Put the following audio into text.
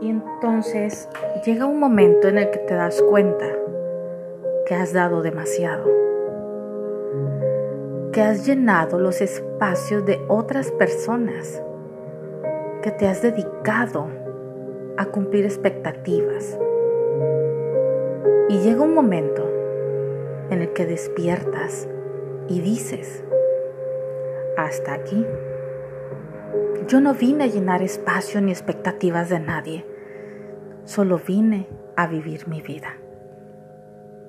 Y entonces llega un momento en el que te das cuenta que has dado demasiado, que has llenado los espacios de otras personas, que te has dedicado a cumplir expectativas. Y llega un momento en el que despiertas y dices, hasta aquí. Yo no vine a llenar espacio ni expectativas de nadie, solo vine a vivir mi vida.